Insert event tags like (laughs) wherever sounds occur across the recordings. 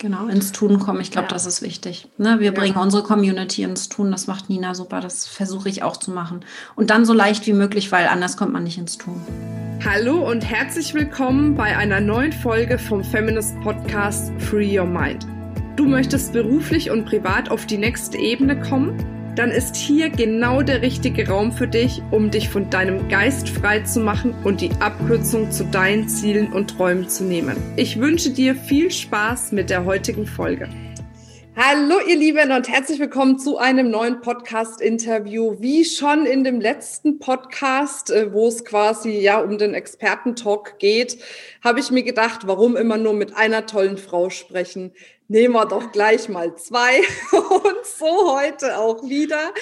Genau, ins Tun kommen. Ich glaube, ja. das ist wichtig. Ne? Wir ja. bringen unsere Community ins Tun. Das macht Nina super. Das versuche ich auch zu machen. Und dann so leicht wie möglich, weil anders kommt man nicht ins Tun. Hallo und herzlich willkommen bei einer neuen Folge vom Feminist Podcast Free Your Mind. Du möchtest beruflich und privat auf die nächste Ebene kommen? Dann ist hier genau der richtige Raum für dich, um dich von deinem Geist frei zu machen und die Abkürzung zu deinen Zielen und Träumen zu nehmen. Ich wünsche dir viel Spaß mit der heutigen Folge. Hallo ihr Lieben und herzlich willkommen zu einem neuen Podcast-Interview. Wie schon in dem letzten Podcast, äh, wo es quasi ja um den Expertentalk geht, habe ich mir gedacht, warum immer nur mit einer tollen Frau sprechen? Nehmen wir doch gleich mal zwei (laughs) und so heute auch wieder.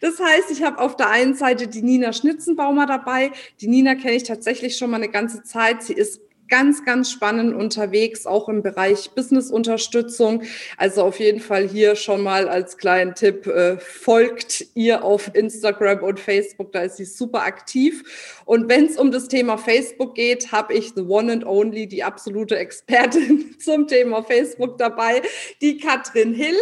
Das heißt, ich habe auf der einen Seite die Nina Schnitzenbaumer dabei. Die Nina kenne ich tatsächlich schon mal eine ganze Zeit. Sie ist ganz, ganz spannend unterwegs, auch im Bereich Business-Unterstützung. Also auf jeden Fall hier schon mal als kleinen Tipp, äh, folgt ihr auf Instagram und Facebook, da ist sie super aktiv. Und wenn es um das Thema Facebook geht, habe ich the one and only, die absolute Expertin (laughs) zum Thema Facebook dabei, die Katrin Hill.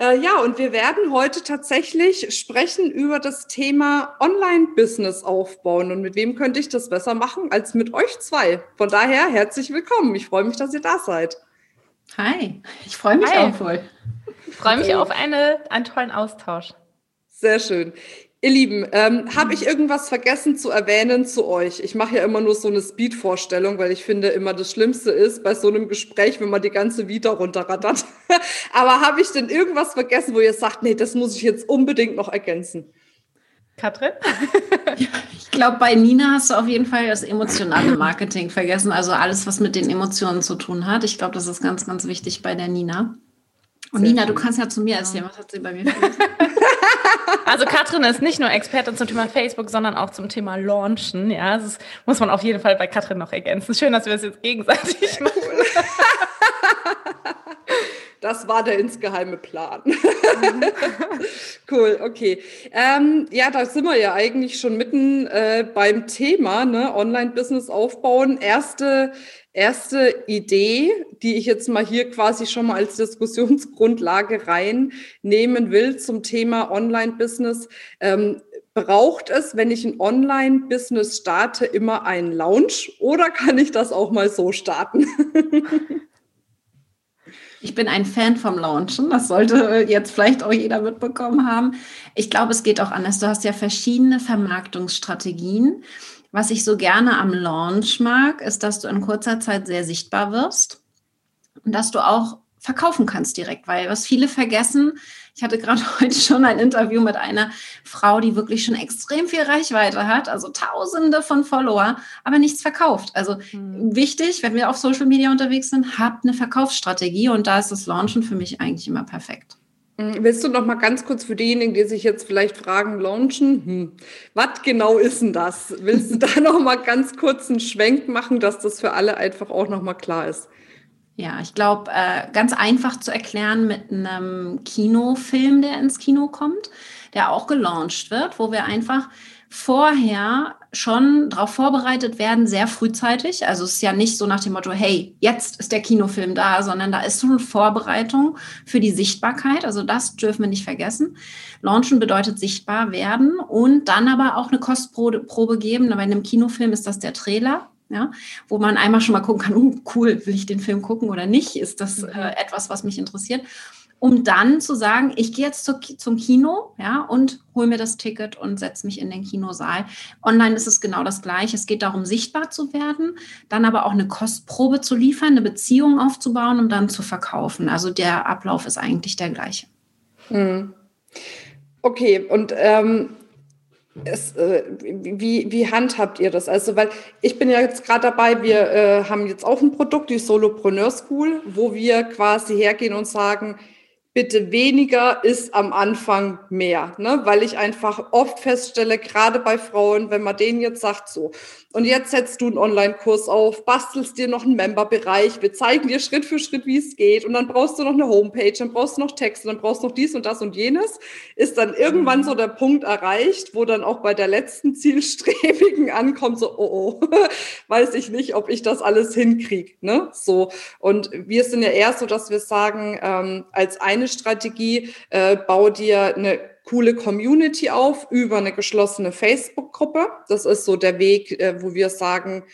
Äh, ja, und wir werden heute tatsächlich sprechen über das Thema Online-Business aufbauen. Und mit wem könnte ich das besser machen als mit euch zwei? Von daher herzlich willkommen. Ich freue mich, dass ihr da seid. Hi, ich freue mich Hi. auch voll. Ich freue mich auf eine, einen tollen Austausch. Sehr schön. Ihr Lieben, ähm, habe ich irgendwas vergessen zu erwähnen zu euch? Ich mache ja immer nur so eine Speed-Vorstellung, weil ich finde immer das Schlimmste ist bei so einem Gespräch, wenn man die ganze Vita runterrattert. (laughs) Aber habe ich denn irgendwas vergessen, wo ihr sagt, nee, das muss ich jetzt unbedingt noch ergänzen? Katrin? (laughs) ich glaube, bei Nina hast du auf jeden Fall das emotionale Marketing vergessen. Also alles, was mit den Emotionen zu tun hat. Ich glaube, das ist ganz, ganz wichtig bei der Nina. Und Sehr Nina, schön. du kannst ja zu mir erzählen, was hat sie bei mir vergessen? (laughs) Also Katrin ist nicht nur Expertin zum Thema Facebook, sondern auch zum Thema Launchen. Ja, das muss man auf jeden Fall bei Katrin noch ergänzen. Schön, dass wir das jetzt gegenseitig machen. (laughs) Das war der insgeheime Plan. (laughs) (laughs) cool, okay. Ähm, ja, da sind wir ja eigentlich schon mitten äh, beim Thema, ne? Online-Business aufbauen. Erste, erste Idee, die ich jetzt mal hier quasi schon mal als Diskussionsgrundlage reinnehmen will zum Thema Online-Business. Ähm, braucht es, wenn ich ein Online-Business starte, immer einen Launch oder kann ich das auch mal so starten? (laughs) Ich bin ein Fan vom Launchen. Das sollte jetzt vielleicht auch jeder mitbekommen haben. Ich glaube, es geht auch anders. Du hast ja verschiedene Vermarktungsstrategien. Was ich so gerne am Launch mag, ist, dass du in kurzer Zeit sehr sichtbar wirst und dass du auch verkaufen kannst direkt, weil was viele vergessen, ich hatte gerade (laughs) heute schon ein Interview mit einer Frau, die wirklich schon extrem viel Reichweite hat, also tausende von Follower, aber nichts verkauft. Also mhm. wichtig, wenn wir auf Social Media unterwegs sind, habt eine Verkaufsstrategie und da ist das Launchen für mich eigentlich immer perfekt. Hm, willst du noch mal ganz kurz für diejenigen, die sich jetzt vielleicht fragen, launchen, hm, was genau ist denn das? Willst du (laughs) da noch mal ganz kurz einen Schwenk machen, dass das für alle einfach auch noch mal klar ist? Ja, ich glaube, äh, ganz einfach zu erklären mit einem Kinofilm, der ins Kino kommt, der auch gelauncht wird, wo wir einfach vorher schon darauf vorbereitet werden, sehr frühzeitig. Also es ist ja nicht so nach dem Motto, hey, jetzt ist der Kinofilm da, sondern da ist so eine Vorbereitung für die Sichtbarkeit. Also das dürfen wir nicht vergessen. Launchen bedeutet sichtbar werden und dann aber auch eine Kostprobe geben. Bei einem Kinofilm ist das der Trailer ja, wo man einmal schon mal gucken kann, uh, cool, will ich den Film gucken oder nicht? Ist das mhm. äh, etwas, was mich interessiert? Um dann zu sagen, ich gehe jetzt zu, zum Kino, ja, und hole mir das Ticket und setze mich in den Kinosaal. Online ist es genau das Gleiche. Es geht darum, sichtbar zu werden, dann aber auch eine Kostprobe zu liefern, eine Beziehung aufzubauen, um dann zu verkaufen. Also der Ablauf ist eigentlich der gleiche. Mhm. Okay, und ähm, es, äh, wie, wie handhabt ihr das? Also, weil ich bin ja jetzt gerade dabei, wir äh, haben jetzt auch ein Produkt, die Solopreneur School, wo wir quasi hergehen und sagen, bitte weniger ist am Anfang mehr, ne? weil ich einfach oft feststelle, gerade bei Frauen, wenn man denen jetzt sagt, so, und jetzt setzt du einen Online-Kurs auf, bastelst dir noch einen Member-Bereich, wir zeigen dir Schritt für Schritt, wie es geht, und dann brauchst du noch eine Homepage, dann brauchst du noch Texte, dann brauchst du noch dies und das und jenes, ist dann irgendwann so der Punkt erreicht, wo dann auch bei der letzten Zielstrebigen (laughs) ankommt, so, oh, oh, (laughs) weiß ich nicht, ob ich das alles hinkriege, ne? So. Und wir sind ja eher so, dass wir sagen, ähm, als eine Strategie, äh, bau dir eine coole Community auf über eine geschlossene Facebook-Gruppe. Das ist so der Weg, äh, wo wir sagen,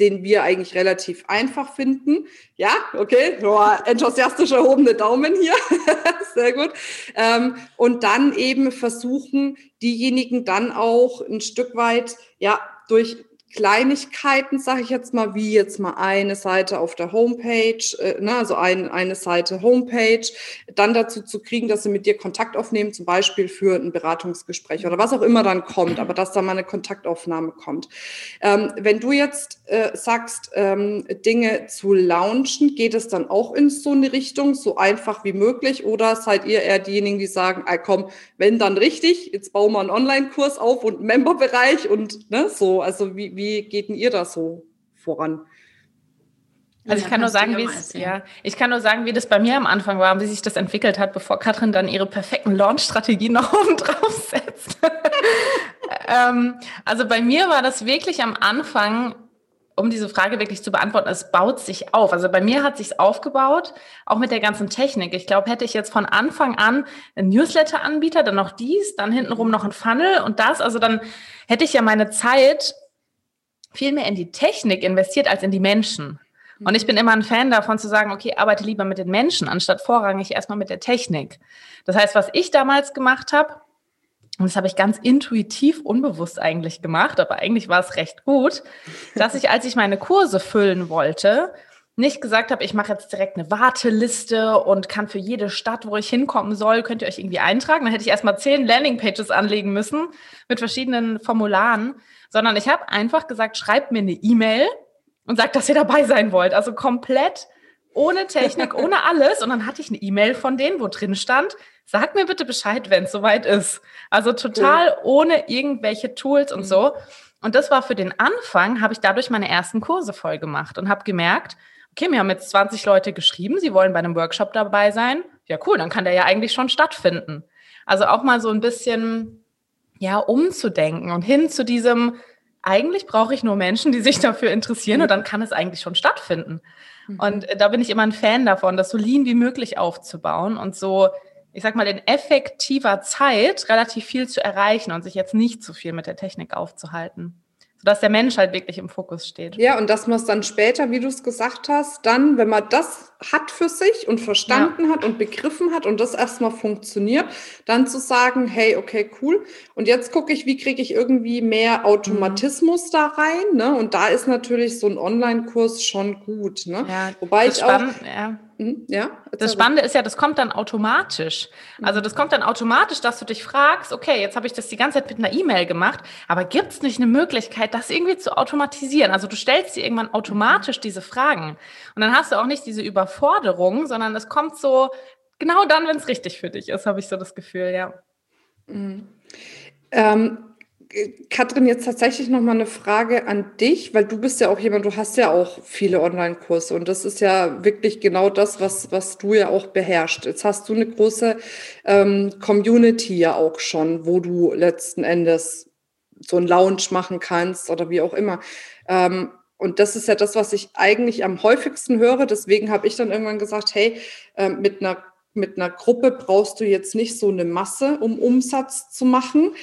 den wir eigentlich relativ einfach finden. Ja, okay, Boah, enthusiastisch erhobene Daumen hier. (laughs) Sehr gut. Ähm, und dann eben versuchen, diejenigen dann auch ein Stück weit, ja, durch Kleinigkeiten, sage ich jetzt mal, wie jetzt mal eine Seite auf der Homepage, äh, ne, also ein, eine Seite Homepage, dann dazu zu kriegen, dass sie mit dir Kontakt aufnehmen, zum Beispiel für ein Beratungsgespräch oder was auch immer dann kommt, aber dass da mal eine Kontaktaufnahme kommt. Ähm, wenn du jetzt äh, sagst, ähm, Dinge zu launchen, geht es dann auch in so eine Richtung, so einfach wie möglich, oder seid ihr eher diejenigen, die sagen, ah, komm, wenn dann richtig, jetzt bauen wir einen Online-Kurs auf und einen Member-Bereich und ne, so, also wie, wie geht denn ihr da so voran? Also ich kann nur sagen, wie es, ja, ich kann nur sagen, wie das bei mir am Anfang war, wie sich das entwickelt hat, bevor Katrin dann ihre perfekten Launch-Strategien (laughs) noch oben drauf setzt. (laughs) ähm, also bei mir war das wirklich am Anfang, um diese Frage wirklich zu beantworten, es baut sich auf. Also bei mir hat sich aufgebaut, auch mit der ganzen Technik. Ich glaube, hätte ich jetzt von Anfang an einen Newsletter-Anbieter, dann noch dies, dann hintenrum noch ein Funnel und das, also dann hätte ich ja meine Zeit viel mehr in die Technik investiert als in die Menschen. Und ich bin immer ein Fan davon zu sagen, okay, arbeite lieber mit den Menschen, anstatt vorrangig erstmal mit der Technik. Das heißt, was ich damals gemacht habe, und das habe ich ganz intuitiv, unbewusst eigentlich gemacht, aber eigentlich war es recht gut, dass ich, als ich meine Kurse füllen wollte, nicht gesagt habe, ich mache jetzt direkt eine Warteliste und kann für jede Stadt, wo ich hinkommen soll, könnt ihr euch irgendwie eintragen. Dann hätte ich erstmal zehn Landingpages anlegen müssen mit verschiedenen Formularen, sondern ich habe einfach gesagt, schreibt mir eine E-Mail und sagt, dass ihr dabei sein wollt. Also komplett ohne Technik, (laughs) ohne alles. Und dann hatte ich eine E-Mail von denen, wo drin stand, sag mir bitte Bescheid, wenn es soweit ist. Also total ohne irgendwelche Tools und mhm. so. Und das war für den Anfang, habe ich dadurch meine ersten Kurse voll gemacht und habe gemerkt, okay, mir haben jetzt 20 Leute geschrieben, sie wollen bei einem Workshop dabei sein. Ja, cool, dann kann der ja eigentlich schon stattfinden. Also auch mal so ein bisschen ja, umzudenken und hin zu diesem, eigentlich brauche ich nur Menschen, die sich dafür interessieren und dann kann es eigentlich schon stattfinden. Mhm. Und äh, da bin ich immer ein Fan davon, das so lean wie möglich aufzubauen und so, ich sag mal, in effektiver Zeit relativ viel zu erreichen und sich jetzt nicht zu viel mit der Technik aufzuhalten sodass der Mensch halt wirklich im Fokus steht. Ja, und dass man es dann später, wie du es gesagt hast, dann, wenn man das hat für sich und verstanden ja. hat und begriffen hat und das erstmal funktioniert, dann zu sagen, hey, okay, cool. Und jetzt gucke ich, wie kriege ich irgendwie mehr Automatismus mhm. da rein. Ne? Und da ist natürlich so ein Online-Kurs schon gut. Ne? Ja, Wobei ich auch. Ja Mhm, ja, das Spannende ist ja, das kommt dann automatisch. Also das kommt dann automatisch, dass du dich fragst, okay, jetzt habe ich das die ganze Zeit mit einer E-Mail gemacht, aber gibt es nicht eine Möglichkeit, das irgendwie zu automatisieren? Also du stellst dir irgendwann automatisch diese Fragen und dann hast du auch nicht diese Überforderung, sondern es kommt so genau dann, wenn es richtig für dich ist, habe ich so das Gefühl, ja. Mhm. Ähm, Katrin, jetzt tatsächlich noch mal eine Frage an dich, weil du bist ja auch jemand, du hast ja auch viele Online-Kurse und das ist ja wirklich genau das, was, was du ja auch beherrschst. Jetzt hast du eine große ähm, Community ja auch schon, wo du letzten Endes so einen Lounge machen kannst oder wie auch immer. Ähm, und das ist ja das, was ich eigentlich am häufigsten höre. Deswegen habe ich dann irgendwann gesagt, hey, äh, mit einer mit einer Gruppe brauchst du jetzt nicht so eine Masse, um Umsatz zu machen.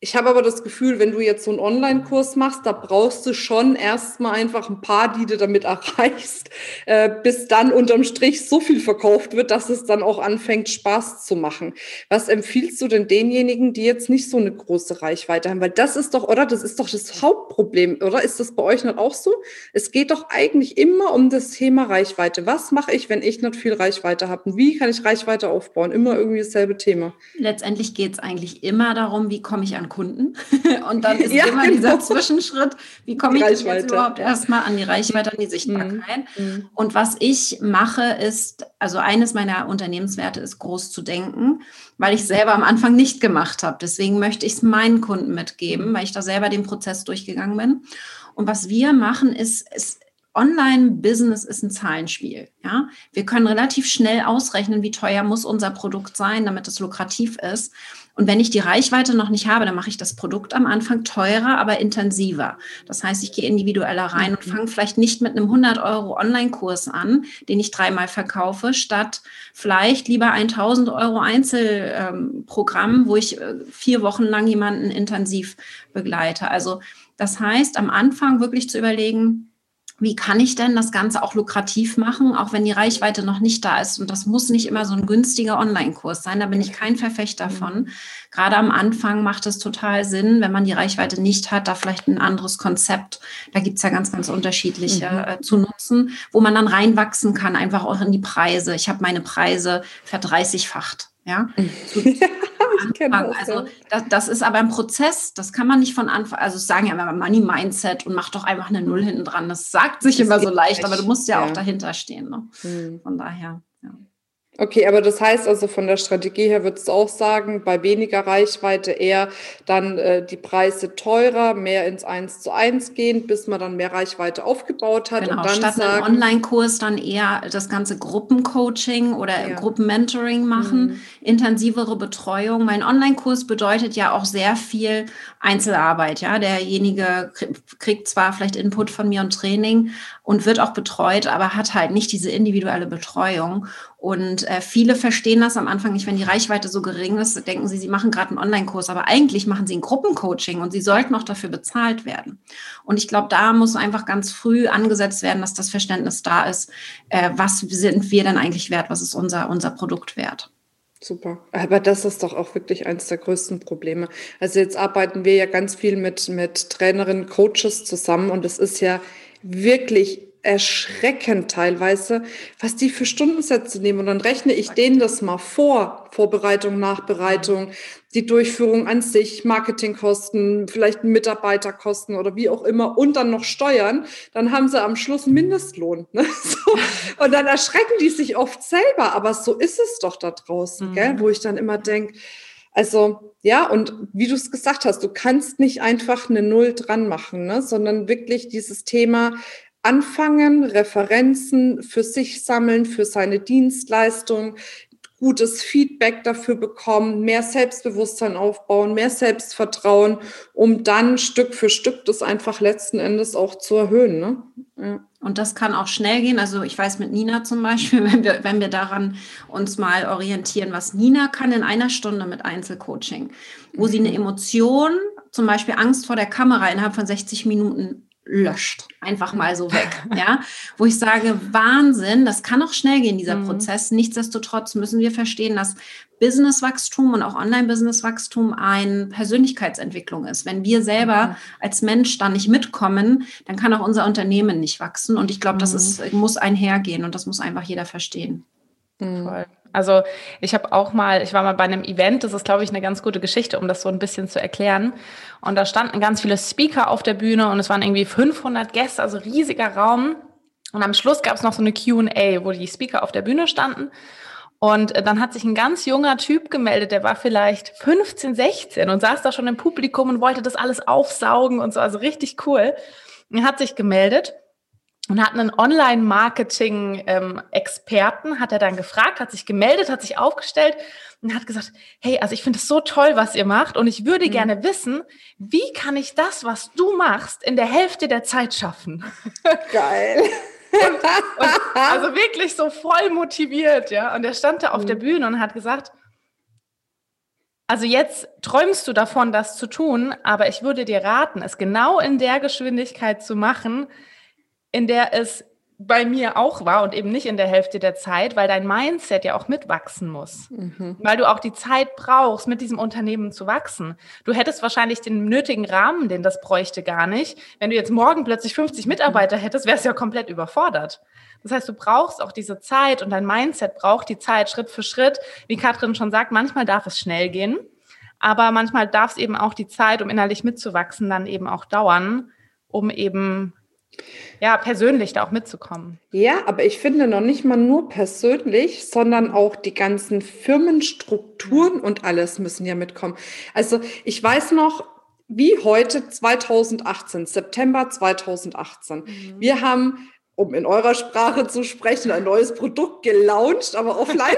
Ich habe aber das Gefühl, wenn du jetzt so einen Online-Kurs machst, da brauchst du schon erstmal einfach ein paar, die du damit (laughs) erreichst, äh, bis dann unterm Strich so viel verkauft wird, dass es dann auch anfängt, Spaß zu machen. Was empfiehlst du denn denjenigen, die jetzt nicht so eine große Reichweite haben? Weil das ist doch, oder? Das ist doch das Hauptproblem, oder? Ist das bei euch nicht auch so? Es geht doch eigentlich immer um das Thema Reichweite. Was mache ich, wenn ich nicht viel Reichweite habe? Und wie kann ich Reichweite aufbauen? Immer irgendwie dasselbe Thema. Letztendlich geht es eigentlich immer darum, wie komme ich an an Kunden. (laughs) Und dann ist ja, immer genau. dieser Zwischenschritt, wie komme ich jetzt überhaupt erstmal an die Reichweite, an die Sichtbarkeit. Mhm. mhm. Und was ich mache, ist, also eines meiner Unternehmenswerte ist, groß zu denken, weil ich selber am Anfang nicht gemacht habe. Deswegen möchte ich es meinen Kunden mitgeben, weil ich da selber den Prozess durchgegangen bin. Und was wir machen, ist, ist Online-Business ist ein Zahlenspiel. Ja? Wir können relativ schnell ausrechnen, wie teuer muss unser Produkt sein, damit es lukrativ ist. Und wenn ich die Reichweite noch nicht habe, dann mache ich das Produkt am Anfang teurer, aber intensiver. Das heißt, ich gehe individueller rein und mhm. fange vielleicht nicht mit einem 100 Euro Online-Kurs an, den ich dreimal verkaufe, statt vielleicht lieber 1000 Euro Einzelprogramm, ähm, wo ich äh, vier Wochen lang jemanden intensiv begleite. Also das heißt, am Anfang wirklich zu überlegen, wie kann ich denn das Ganze auch lukrativ machen, auch wenn die Reichweite noch nicht da ist? Und das muss nicht immer so ein günstiger Online-Kurs sein. Da bin ich kein Verfechter mhm. von. Gerade am Anfang macht es total Sinn, wenn man die Reichweite nicht hat, da vielleicht ein anderes Konzept, da gibt's ja ganz, ganz unterschiedliche mhm. äh, zu nutzen, wo man dann reinwachsen kann, einfach auch in die Preise. Ich habe meine Preise verdreißigfacht. (laughs) Ja, Anfang. Also das, das, ist aber ein Prozess, das kann man nicht von Anfang, also sagen ja immer Money Mindset und mach doch einfach eine Null hinten dran. Das sagt sich das immer so leicht, aber du musst ja, ja. auch dahinter stehen. Ne? Hm. Von daher. Okay, aber das heißt also von der Strategie her würdest du auch sagen, bei weniger Reichweite eher dann äh, die Preise teurer, mehr ins Eins zu eins gehen, bis man dann mehr Reichweite aufgebaut hat. Genau, und dann statt sagen, einem Online-Kurs dann eher das ganze Gruppencoaching oder ja. Gruppenmentoring machen, mhm. intensivere Betreuung. Mein Online-Kurs bedeutet ja auch sehr viel Einzelarbeit. Ja, derjenige kriegt zwar vielleicht Input von mir und Training und wird auch betreut, aber hat halt nicht diese individuelle Betreuung. Und äh, viele verstehen das am Anfang nicht, wenn die Reichweite so gering ist, denken sie, sie machen gerade einen Online-Kurs, aber eigentlich machen sie ein Gruppencoaching und sie sollten auch dafür bezahlt werden. Und ich glaube, da muss einfach ganz früh angesetzt werden, dass das Verständnis da ist, äh, was sind wir denn eigentlich wert, was ist unser, unser Produkt wert. Super. Aber das ist doch auch wirklich eines der größten Probleme. Also jetzt arbeiten wir ja ganz viel mit, mit Trainerinnen, Coaches zusammen und es ist ja wirklich erschreckend teilweise, was die für Stundensätze nehmen. Und dann rechne ich denen das mal vor, Vorbereitung, Nachbereitung, die Durchführung an sich, Marketingkosten, vielleicht Mitarbeiterkosten oder wie auch immer und dann noch Steuern, dann haben sie am Schluss einen Mindestlohn. Ne? (laughs) So. Und dann erschrecken die sich oft selber, aber so ist es doch da draußen, mhm. gell? wo ich dann immer denke, also ja, und wie du es gesagt hast, du kannst nicht einfach eine Null dran machen, ne? sondern wirklich dieses Thema, anfangen, Referenzen für sich sammeln, für seine Dienstleistung, gutes Feedback dafür bekommen, mehr Selbstbewusstsein aufbauen, mehr Selbstvertrauen, um dann Stück für Stück das einfach letzten Endes auch zu erhöhen. Ne? Ja. Und das kann auch schnell gehen. Also ich weiß mit Nina zum Beispiel, (laughs) wenn wir, wenn wir daran uns mal orientieren, was Nina kann in einer Stunde mit Einzelcoaching, wo mhm. sie eine Emotion, zum Beispiel Angst vor der Kamera innerhalb von 60 Minuten löscht. Einfach mal so weg. (laughs) ja, wo ich sage, Wahnsinn, das kann auch schnell gehen, dieser mhm. Prozess. Nichtsdestotrotz müssen wir verstehen, dass Businesswachstum und auch Online-Businesswachstum eine Persönlichkeitsentwicklung ist. Wenn wir selber mhm. als Mensch da nicht mitkommen, dann kann auch unser Unternehmen nicht wachsen. Und ich glaube, mhm. das ist, muss einhergehen und das muss einfach jeder verstehen. Mhm. Voll. Also ich habe auch mal, ich war mal bei einem Event, das ist, glaube ich, eine ganz gute Geschichte, um das so ein bisschen zu erklären. Und da standen ganz viele Speaker auf der Bühne und es waren irgendwie 500 Gäste, also riesiger Raum. Und am Schluss gab es noch so eine Q&A, wo die Speaker auf der Bühne standen. Und äh, dann hat sich ein ganz junger Typ gemeldet, der war vielleicht 15, 16 und saß da schon im Publikum und wollte das alles aufsaugen und so, also richtig cool. Er hat sich gemeldet und hat einen Online-Marketing-Experten, ähm, hat er dann gefragt, hat sich gemeldet, hat sich aufgestellt und hat gesagt, hey, also ich finde es so toll, was ihr macht und ich würde mhm. gerne wissen, wie kann ich das, was du machst, in der Hälfte der Zeit schaffen? (laughs) Geil. Und, und also (laughs) wirklich so voll motiviert, ja. Und er stand da auf mhm. der Bühne und hat gesagt, also jetzt träumst du davon, das zu tun, aber ich würde dir raten, es genau in der Geschwindigkeit zu machen, in der es bei mir auch war und eben nicht in der Hälfte der Zeit, weil dein Mindset ja auch mitwachsen muss. Mhm. Weil du auch die Zeit brauchst, mit diesem Unternehmen zu wachsen. Du hättest wahrscheinlich den nötigen Rahmen, den das bräuchte, gar nicht. Wenn du jetzt morgen plötzlich 50 Mitarbeiter hättest, wärst du ja komplett überfordert. Das heißt, du brauchst auch diese Zeit und dein Mindset braucht die Zeit Schritt für Schritt. Wie Katrin schon sagt, manchmal darf es schnell gehen. Aber manchmal darf es eben auch die Zeit, um innerlich mitzuwachsen, dann eben auch dauern, um eben ja, persönlich da auch mitzukommen. Ja, aber ich finde noch nicht mal nur persönlich, sondern auch die ganzen Firmenstrukturen und alles müssen ja mitkommen. Also ich weiß noch, wie heute 2018, September 2018. Mhm. Wir haben um in eurer Sprache zu sprechen, ein neues Produkt gelauncht, aber offline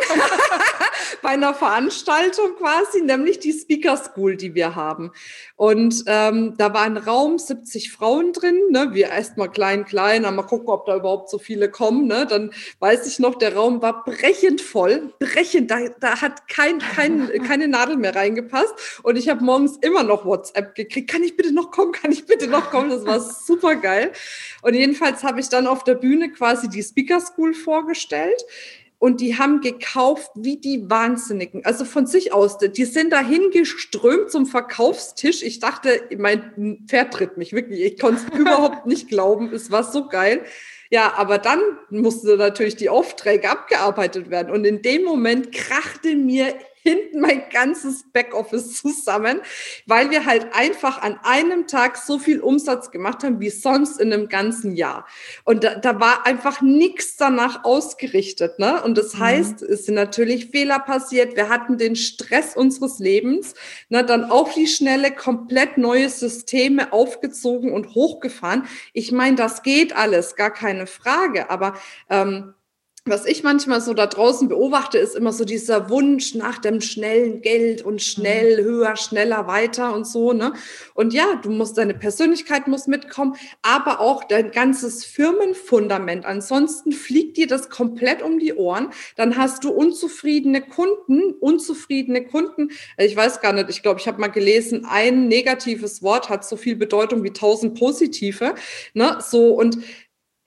(laughs) bei einer Veranstaltung quasi, nämlich die Speaker School, die wir haben. Und ähm, da war ein Raum, 70 Frauen drin, ne? wir erstmal klein, klein, mal gucken, ob da überhaupt so viele kommen. Ne? Dann weiß ich noch, der Raum war brechend voll, brechend, da, da hat kein, kein, (laughs) keine Nadel mehr reingepasst. Und ich habe morgens immer noch WhatsApp gekriegt, kann ich bitte noch kommen, kann ich bitte noch kommen, das war super geil. Und jedenfalls habe ich dann auf der Bühne quasi die Speaker School vorgestellt und die haben gekauft wie die Wahnsinnigen. Also von sich aus, die sind dahin geströmt zum Verkaufstisch. Ich dachte, mein Pferd tritt mich wirklich. Ich konnte es (laughs) überhaupt nicht glauben. Es war so geil. Ja, aber dann mussten natürlich die Aufträge abgearbeitet werden. Und in dem Moment krachte mir hinten mein ganzes Backoffice zusammen, weil wir halt einfach an einem Tag so viel Umsatz gemacht haben wie sonst in einem ganzen Jahr. Und da, da war einfach nichts danach ausgerichtet. Ne? Und das mhm. heißt, es sind natürlich Fehler passiert. Wir hatten den Stress unseres Lebens, ne? dann auf die Schnelle komplett neue Systeme aufgezogen und hochgefahren. Ich meine, das geht alles, gar keine Frage. Aber ähm, was ich manchmal so da draußen beobachte, ist immer so dieser Wunsch nach dem schnellen Geld und schnell, mhm. höher, schneller, weiter und so, ne? Und ja, du musst, deine Persönlichkeit muss mitkommen, aber auch dein ganzes Firmenfundament. Ansonsten fliegt dir das komplett um die Ohren. Dann hast du unzufriedene Kunden, unzufriedene Kunden. Ich weiß gar nicht, ich glaube, ich habe mal gelesen, ein negatives Wort hat so viel Bedeutung wie tausend positive, ne? So, und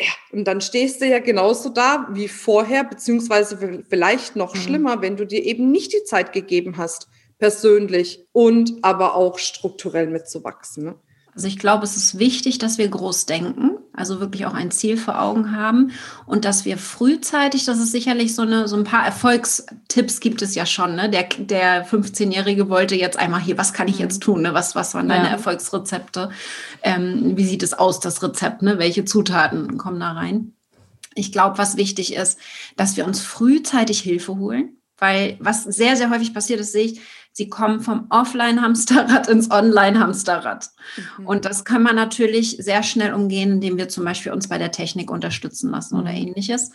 ja, und dann stehst du ja genauso da wie vorher, beziehungsweise vielleicht noch mhm. schlimmer, wenn du dir eben nicht die Zeit gegeben hast, persönlich und aber auch strukturell mitzuwachsen. Ne? Also ich glaube, es ist wichtig, dass wir groß denken, also wirklich auch ein Ziel vor Augen haben und dass wir frühzeitig, das ist sicherlich so eine, so ein paar Erfolgstipps gibt es ja schon. Ne? Der, der 15-Jährige wollte jetzt einmal hier, was kann ich jetzt mhm. tun? Ne? Was, was waren deine ja. Erfolgsrezepte? Ähm, wie sieht es aus, das Rezept? Ne? Welche Zutaten kommen da rein? Ich glaube, was wichtig ist, dass wir uns frühzeitig Hilfe holen, weil was sehr, sehr häufig passiert ist, sehe ich, Sie kommen vom Offline-Hamsterrad ins Online-Hamsterrad. Mhm. Und das kann man natürlich sehr schnell umgehen, indem wir zum Beispiel uns bei der Technik unterstützen lassen oder mhm. ähnliches.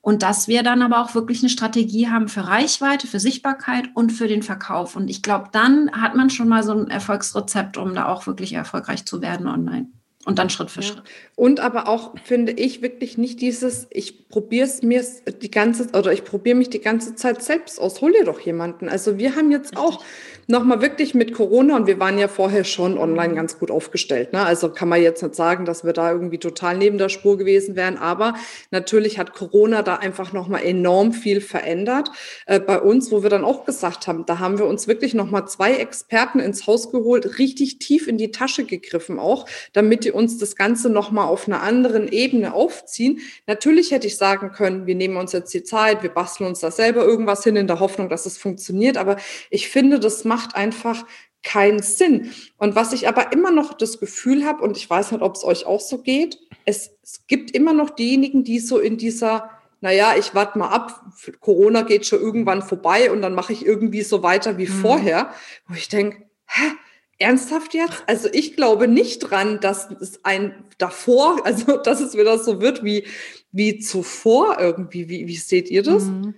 Und dass wir dann aber auch wirklich eine Strategie haben für Reichweite, für Sichtbarkeit und für den Verkauf. Und ich glaube, dann hat man schon mal so ein Erfolgsrezept, um da auch wirklich erfolgreich zu werden online. Und dann Schritt für ja. Schritt. Und aber auch finde ich wirklich nicht dieses, ich probiere es mir die ganze oder ich probiere mich die ganze Zeit selbst aus. Hol dir doch jemanden. Also wir haben jetzt Richtig. auch nochmal wirklich mit Corona und wir waren ja vorher schon online ganz gut aufgestellt. Ne? Also kann man jetzt nicht sagen, dass wir da irgendwie total neben der Spur gewesen wären. Aber natürlich hat Corona da einfach nochmal enorm viel verändert äh, bei uns, wo wir dann auch gesagt haben, da haben wir uns wirklich nochmal zwei Experten ins Haus geholt, richtig tief in die Tasche gegriffen auch, damit die uns das Ganze nochmal auf einer anderen Ebene aufziehen. Natürlich hätte ich sagen können, wir nehmen uns jetzt die Zeit, wir basteln uns da selber irgendwas hin in der Hoffnung, dass es funktioniert. Aber ich finde, das macht einfach keinen Sinn. Und was ich aber immer noch das Gefühl habe, und ich weiß nicht, ob es euch auch so geht, es, es gibt immer noch diejenigen, die so in dieser, naja, ich warte mal ab, Corona geht schon irgendwann vorbei und dann mache ich irgendwie so weiter wie mhm. vorher, wo ich denke, hä? Ernsthaft jetzt? Also ich glaube nicht dran, dass es ein davor, (laughs) also dass es wieder so wird wie, wie zuvor irgendwie. Wie, wie seht ihr das? Mhm.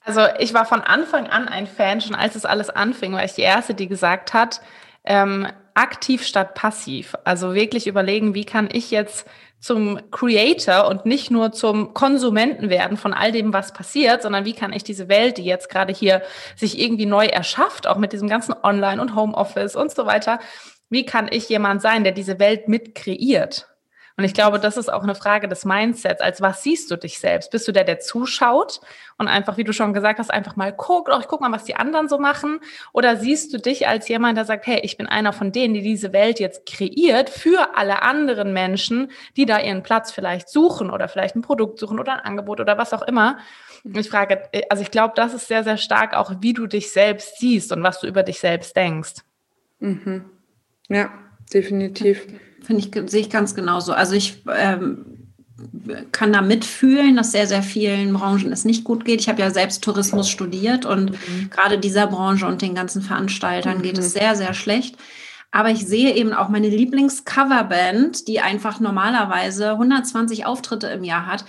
Also ich war von Anfang an ein Fan, schon als es alles anfing, weil ich die erste, die gesagt hat, ähm, aktiv statt passiv. Also wirklich überlegen, wie kann ich jetzt zum Creator und nicht nur zum Konsumenten werden von all dem, was passiert, sondern wie kann ich diese Welt, die jetzt gerade hier sich irgendwie neu erschafft, auch mit diesem ganzen Online und Homeoffice und so weiter, wie kann ich jemand sein, der diese Welt mit kreiert? Und ich glaube, das ist auch eine Frage des Mindsets. Als was siehst du dich selbst? Bist du der, der zuschaut und einfach, wie du schon gesagt hast, einfach mal guckt, oh, ich guck mal, was die anderen so machen? Oder siehst du dich als jemand, der sagt, hey, ich bin einer von denen, die diese Welt jetzt kreiert für alle anderen Menschen, die da ihren Platz vielleicht suchen oder vielleicht ein Produkt suchen oder ein Angebot oder was auch immer? Ich frage, also ich glaube, das ist sehr, sehr stark auch, wie du dich selbst siehst und was du über dich selbst denkst. Mhm. Ja, definitiv. Finde ich, sehe ich ganz genauso. Also ich ähm, kann da mitfühlen, dass sehr, sehr vielen Branchen es nicht gut geht. Ich habe ja selbst Tourismus studiert und mhm. gerade dieser Branche und den ganzen Veranstaltern mhm. geht es sehr, sehr schlecht. Aber ich sehe eben auch meine Lieblingscoverband, die einfach normalerweise 120 Auftritte im Jahr hat.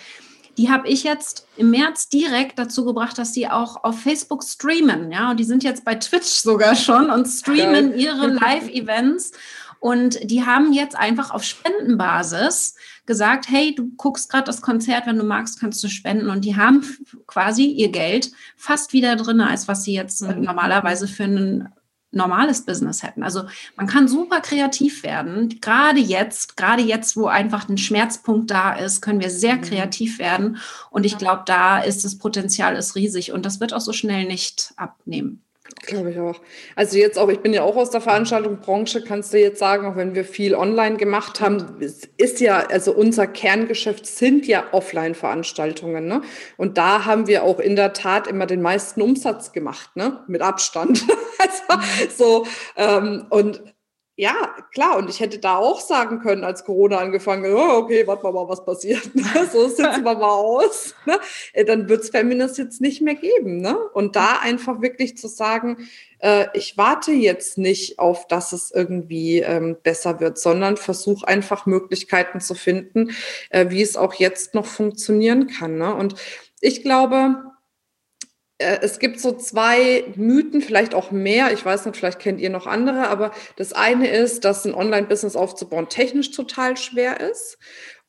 Die habe ich jetzt im März direkt dazu gebracht, dass sie auch auf Facebook streamen. Ja, und die sind jetzt bei Twitch sogar schon und streamen ihre (laughs) Live-Events. Und die haben jetzt einfach auf Spendenbasis gesagt, hey, du guckst gerade das Konzert, wenn du magst, kannst du spenden. Und die haben (laughs) quasi ihr Geld fast wieder drin, als was sie jetzt mhm. normalerweise für einen normales Business hätten. Also man kann super kreativ werden. Gerade jetzt, gerade jetzt, wo einfach ein Schmerzpunkt da ist, können wir sehr mhm. kreativ werden. Und ich glaube, da ist das Potenzial ist riesig und das wird auch so schnell nicht abnehmen. Glaube ich auch. Also jetzt auch, ich bin ja auch aus der Veranstaltungsbranche, kannst du jetzt sagen, auch wenn wir viel online gemacht haben, ist ja, also unser Kerngeschäft sind ja Offline-Veranstaltungen. Ne? Und da haben wir auch in der Tat immer den meisten Umsatz gemacht, ne? mit Abstand. (laughs) also, so, ähm, und ja, klar, und ich hätte da auch sagen können, als Corona angefangen hat, oh, okay, warten wir mal, was passiert. Ne? (laughs) so sitzen wir mal aus. Ne? Äh, dann wird es Feminist jetzt nicht mehr geben. Ne? Und da einfach wirklich zu sagen, äh, ich warte jetzt nicht auf, dass es irgendwie ähm, besser wird, sondern versuche einfach Möglichkeiten zu finden, äh, wie es auch jetzt noch funktionieren kann. Ne? Und ich glaube, es gibt so zwei Mythen, vielleicht auch mehr. Ich weiß nicht, vielleicht kennt ihr noch andere, aber das eine ist, dass ein Online-Business aufzubauen technisch total schwer ist.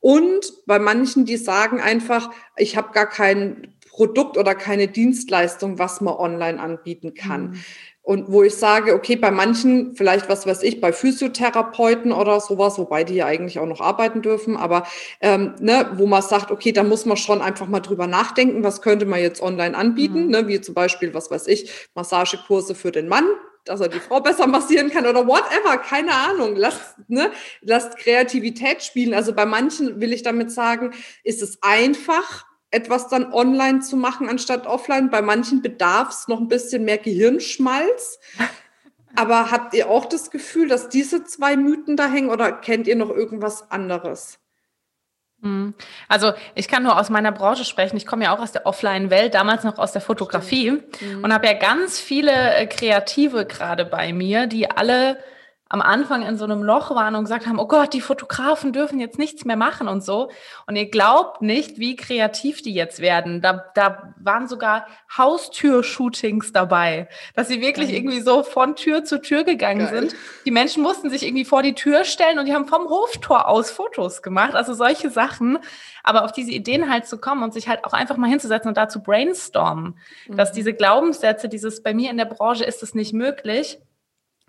Und bei manchen, die sagen einfach, ich habe gar kein Produkt oder keine Dienstleistung, was man online anbieten kann. Mhm. Und wo ich sage, okay, bei manchen, vielleicht was weiß ich, bei Physiotherapeuten oder sowas, wobei die ja eigentlich auch noch arbeiten dürfen, aber ähm, ne, wo man sagt, okay, da muss man schon einfach mal drüber nachdenken, was könnte man jetzt online anbieten, mhm. ne, wie zum Beispiel, was weiß ich, Massagekurse für den Mann, dass er die Frau (laughs) besser massieren kann oder whatever, keine Ahnung. Lasst, ne, lasst Kreativität spielen. Also bei manchen will ich damit sagen, ist es einfach, etwas dann online zu machen anstatt offline. Bei manchen bedarf es noch ein bisschen mehr Gehirnschmalz. (laughs) Aber habt ihr auch das Gefühl, dass diese zwei Mythen da hängen oder kennt ihr noch irgendwas anderes? Hm. Also ich kann nur aus meiner Branche sprechen. Ich komme ja auch aus der Offline-Welt, damals noch aus der Fotografie mhm. und habe ja ganz viele äh, Kreative gerade bei mir, die alle am Anfang in so einem Loch waren und gesagt haben, oh Gott, die Fotografen dürfen jetzt nichts mehr machen und so. Und ihr glaubt nicht, wie kreativ die jetzt werden. Da, da waren sogar Haustür-Shootings dabei, dass sie wirklich Geil. irgendwie so von Tür zu Tür gegangen Geil. sind. Die Menschen mussten sich irgendwie vor die Tür stellen und die haben vom Hoftor aus Fotos gemacht. Also solche Sachen. Aber auf diese Ideen halt zu kommen und sich halt auch einfach mal hinzusetzen und da zu brainstormen, mhm. dass diese Glaubenssätze, dieses bei mir in der Branche ist es nicht möglich,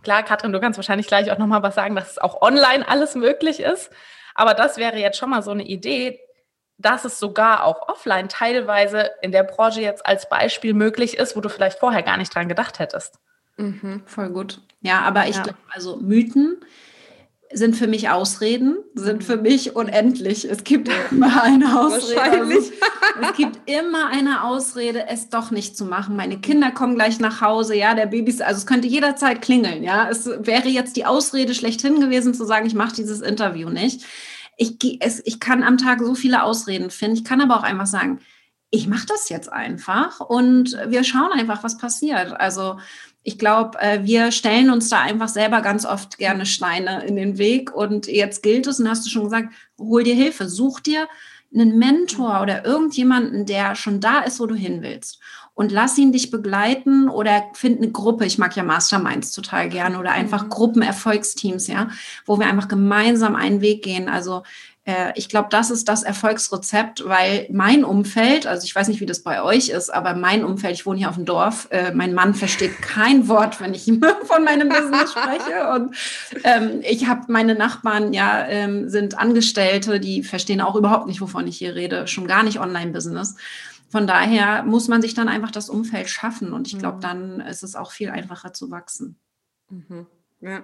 Klar, Katrin, du kannst wahrscheinlich gleich auch nochmal was sagen, dass es auch online alles möglich ist. Aber das wäre jetzt schon mal so eine Idee, dass es sogar auch offline teilweise in der Branche jetzt als Beispiel möglich ist, wo du vielleicht vorher gar nicht dran gedacht hättest. Mhm, voll gut. Ja, aber ich ja. glaube, also Mythen sind für mich Ausreden, sind für mich unendlich. Es gibt immer eine Ausrede. Wahrscheinlich. es gibt immer eine Ausrede, es doch nicht zu machen. Meine Kinder kommen gleich nach Hause, ja, der Babys, also es könnte jederzeit klingeln, ja. Es wäre jetzt die Ausrede schlechthin gewesen zu sagen, ich mache dieses Interview nicht. Ich, es, ich kann am Tag so viele Ausreden finden. Ich kann aber auch einfach sagen, ich mache das jetzt einfach und wir schauen einfach, was passiert. Also ich glaube, äh, wir stellen uns da einfach selber ganz oft gerne Steine in den Weg. Und jetzt gilt es, und hast du schon gesagt, hol dir Hilfe, such dir einen Mentor oder irgendjemanden, der schon da ist, wo du hin willst. Und lass ihn dich begleiten oder find eine Gruppe. Ich mag ja Masterminds total gerne oder einfach mhm. Gruppenerfolgsteams, ja, wo wir einfach gemeinsam einen Weg gehen. Also ich glaube, das ist das Erfolgsrezept, weil mein Umfeld, also ich weiß nicht, wie das bei euch ist, aber mein Umfeld, ich wohne hier auf dem Dorf, äh, mein Mann versteht kein Wort, wenn ich (laughs) von meinem Business spreche. Und ähm, ich habe meine Nachbarn, ja, ähm, sind Angestellte, die verstehen auch überhaupt nicht, wovon ich hier rede, schon gar nicht Online-Business. Von daher muss man sich dann einfach das Umfeld schaffen und ich glaube, mhm. dann ist es auch viel einfacher zu wachsen. Mhm. Ja.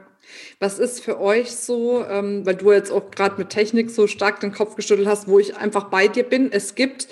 Was ist für euch so, ähm, weil du jetzt auch gerade mit Technik so stark den Kopf geschüttelt hast, wo ich einfach bei dir bin? Es gibt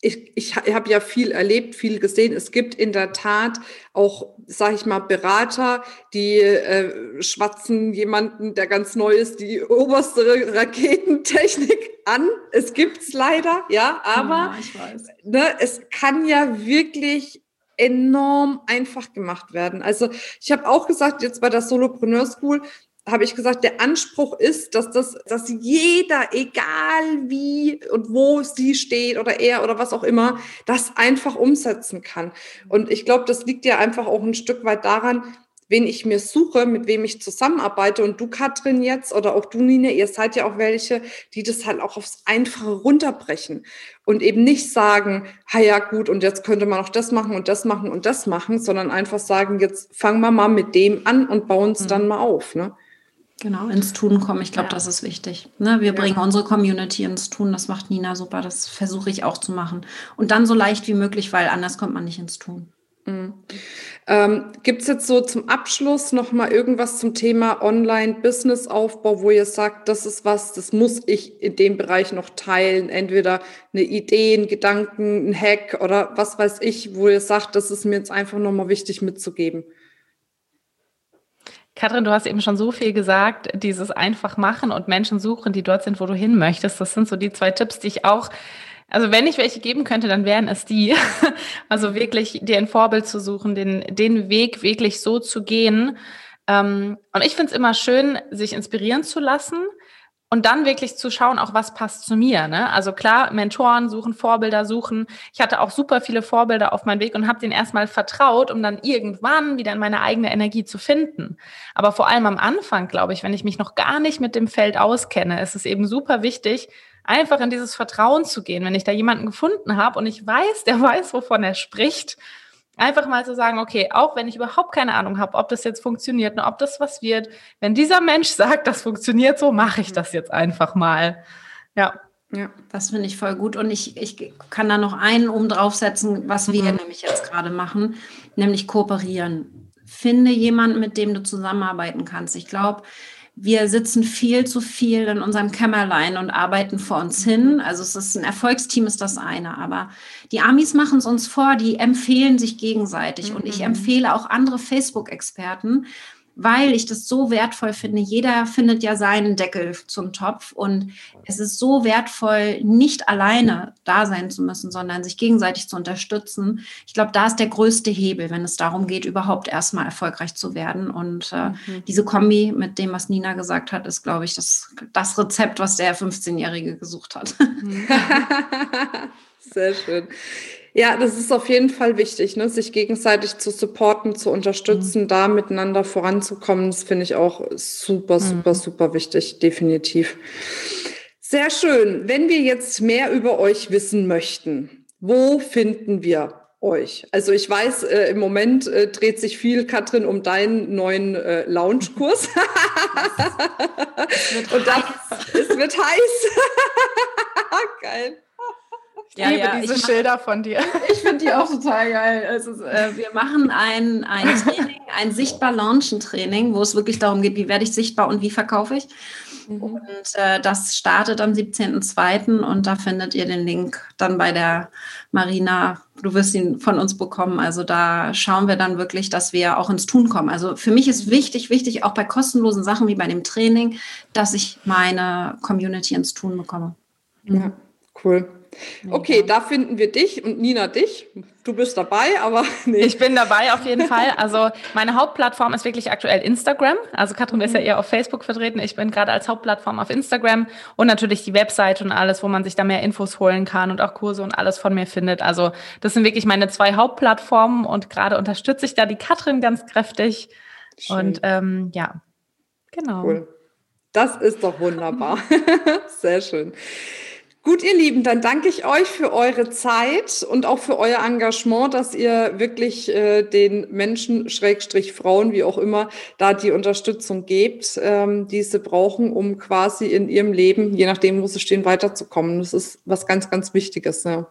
ich, ich habe ja viel erlebt, viel gesehen. Es gibt in der Tat auch, sage ich mal, Berater, die äh, schwatzen jemanden, der ganz neu ist, die (laughs) oberste Raketentechnik an. Es gibt's leider, ja, aber ja, ne, es kann ja wirklich enorm einfach gemacht werden. Also ich habe auch gesagt, jetzt bei der Solopreneur School, habe ich gesagt, der Anspruch ist, dass das, dass jeder, egal wie und wo sie steht oder er oder was auch immer, das einfach umsetzen kann. Und ich glaube, das liegt ja einfach auch ein Stück weit daran, wen ich mir suche, mit wem ich zusammenarbeite. Und du, Katrin, jetzt oder auch du, Nina, ihr seid ja auch welche, die das halt auch aufs Einfache runterbrechen und eben nicht sagen, ha ja gut, und jetzt könnte man auch das machen und das machen und das machen, sondern einfach sagen, jetzt fangen wir mal mit dem an und bauen es mhm. dann mal auf. Ne? Genau, ins Tun kommen. Ich glaube, ja. das ist wichtig. Ne, wir ja. bringen unsere Community ins Tun. Das macht Nina super. Das versuche ich auch zu machen. Und dann so leicht wie möglich, weil anders kommt man nicht ins Tun. Mhm. Ähm, Gibt es jetzt so zum Abschluss noch mal irgendwas zum Thema Online-Business-Aufbau, wo ihr sagt, das ist was, das muss ich in dem Bereich noch teilen? Entweder eine Idee, ein Gedanken, ein Hack oder was weiß ich, wo ihr sagt, das ist mir jetzt einfach noch mal wichtig mitzugeben. Katrin, du hast eben schon so viel gesagt, dieses einfach machen und Menschen suchen, die dort sind, wo du hin möchtest. Das sind so die zwei Tipps, die ich auch, also wenn ich welche geben könnte, dann wären es die. (laughs) Also wirklich dir ein Vorbild zu suchen, den, den Weg wirklich so zu gehen. Ähm, und ich finde es immer schön, sich inspirieren zu lassen und dann wirklich zu schauen, auch was passt zu mir. Ne? Also klar, Mentoren suchen, Vorbilder suchen. Ich hatte auch super viele Vorbilder auf meinem Weg und habe denen erstmal vertraut, um dann irgendwann wieder in meine eigene Energie zu finden. Aber vor allem am Anfang, glaube ich, wenn ich mich noch gar nicht mit dem Feld auskenne, ist es eben super wichtig, einfach in dieses Vertrauen zu gehen. Wenn ich da jemanden gefunden habe und ich weiß, der (laughs) weiß, wovon er spricht, Einfach mal zu sagen, okay, auch wenn ich überhaupt keine Ahnung habe, ob das jetzt funktioniert und ob das was wird, wenn dieser Mensch (laughs) sagt, das funktioniert so, mache ich das jetzt einfach mal. Ja. Ja, das finde ich voll gut. Und ich, ich kann da noch einen oben draufsetzen, was wir mhm. nämlich jetzt gerade machen, nämlich kooperieren. Finde jemanden, mit dem du zusammenarbeiten kannst. Ich glaube, wir sitzen viel zu viel in unserem Kämmerlein und arbeiten vor uns hin. Also es ist ein Erfolgsteam ist das eine, aber die Amis machen es uns vor, die empfehlen sich gegenseitig mhm. und ich mhm. empfehle auch andere Facebook-Experten, weil ich das so wertvoll finde. Jeder findet ja seinen Deckel zum Topf und es ist so wertvoll, nicht alleine da sein zu müssen, sondern sich gegenseitig zu unterstützen. Ich glaube, da ist der größte Hebel, wenn es darum geht, überhaupt erstmal erfolgreich zu werden. Und äh, mhm. diese Kombi mit dem, was Nina gesagt hat, ist, glaube ich, das, das Rezept, was der 15-Jährige gesucht hat. (laughs) Sehr schön. Ja, das ist auf jeden Fall wichtig, ne? sich gegenseitig zu supporten, zu unterstützen, mhm. da miteinander voranzukommen. Das finde ich auch super, super, mhm. super wichtig, definitiv. Sehr schön. Wenn wir jetzt mehr über euch wissen möchten, wo finden wir euch? Also ich weiß, äh, im Moment äh, dreht sich viel, Katrin, um deinen neuen äh, Lounge-Kurs. (laughs) Und das, es wird heiß. (laughs) Geil. Ich ja, liebe ja, diese Schilder mach, von dir. (laughs) Ich finde die auch total geil. Ist, äh, wir machen ein, ein Training, ein sichtbar Launchen Training, wo es wirklich darum geht, wie werde ich sichtbar und wie verkaufe ich. Mhm. Und äh, das startet am 17.02. und da findet ihr den Link dann bei der Marina. Du wirst ihn von uns bekommen. Also da schauen wir dann wirklich, dass wir auch ins Tun kommen. Also für mich ist wichtig, wichtig, auch bei kostenlosen Sachen wie bei dem Training, dass ich meine Community ins Tun bekomme. Ja, cool. Okay, da finden wir dich und Nina dich. Du bist dabei, aber (laughs) nee. Ich bin dabei auf jeden Fall. Also meine Hauptplattform ist wirklich aktuell Instagram. Also Katrin ist ja mhm. eher auf Facebook vertreten. Ich bin gerade als Hauptplattform auf Instagram und natürlich die Website und alles, wo man sich da mehr Infos holen kann und auch Kurse und alles von mir findet. Also das sind wirklich meine zwei Hauptplattformen und gerade unterstütze ich da die Katrin ganz kräftig. Schön. Und ähm, ja, genau. Cool. Das ist doch wunderbar. (laughs) Sehr schön. Gut, ihr Lieben, dann danke ich euch für eure Zeit und auch für euer Engagement, dass ihr wirklich äh, den Menschen, Schrägstrich Frauen, wie auch immer, da die Unterstützung gebt, ähm, die sie brauchen, um quasi in ihrem Leben, je nachdem, wo sie stehen, weiterzukommen. Das ist was ganz, ganz Wichtiges. Ja.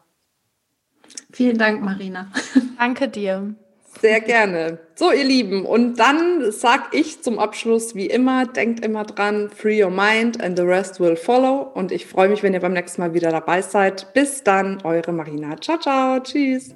Vielen Dank, Marina. Danke dir. Sehr gerne. So, ihr Lieben, und dann sag ich zum Abschluss wie immer, denkt immer dran, free your mind and the rest will follow. Und ich freue mich, wenn ihr beim nächsten Mal wieder dabei seid. Bis dann, eure Marina. Ciao, ciao. Tschüss.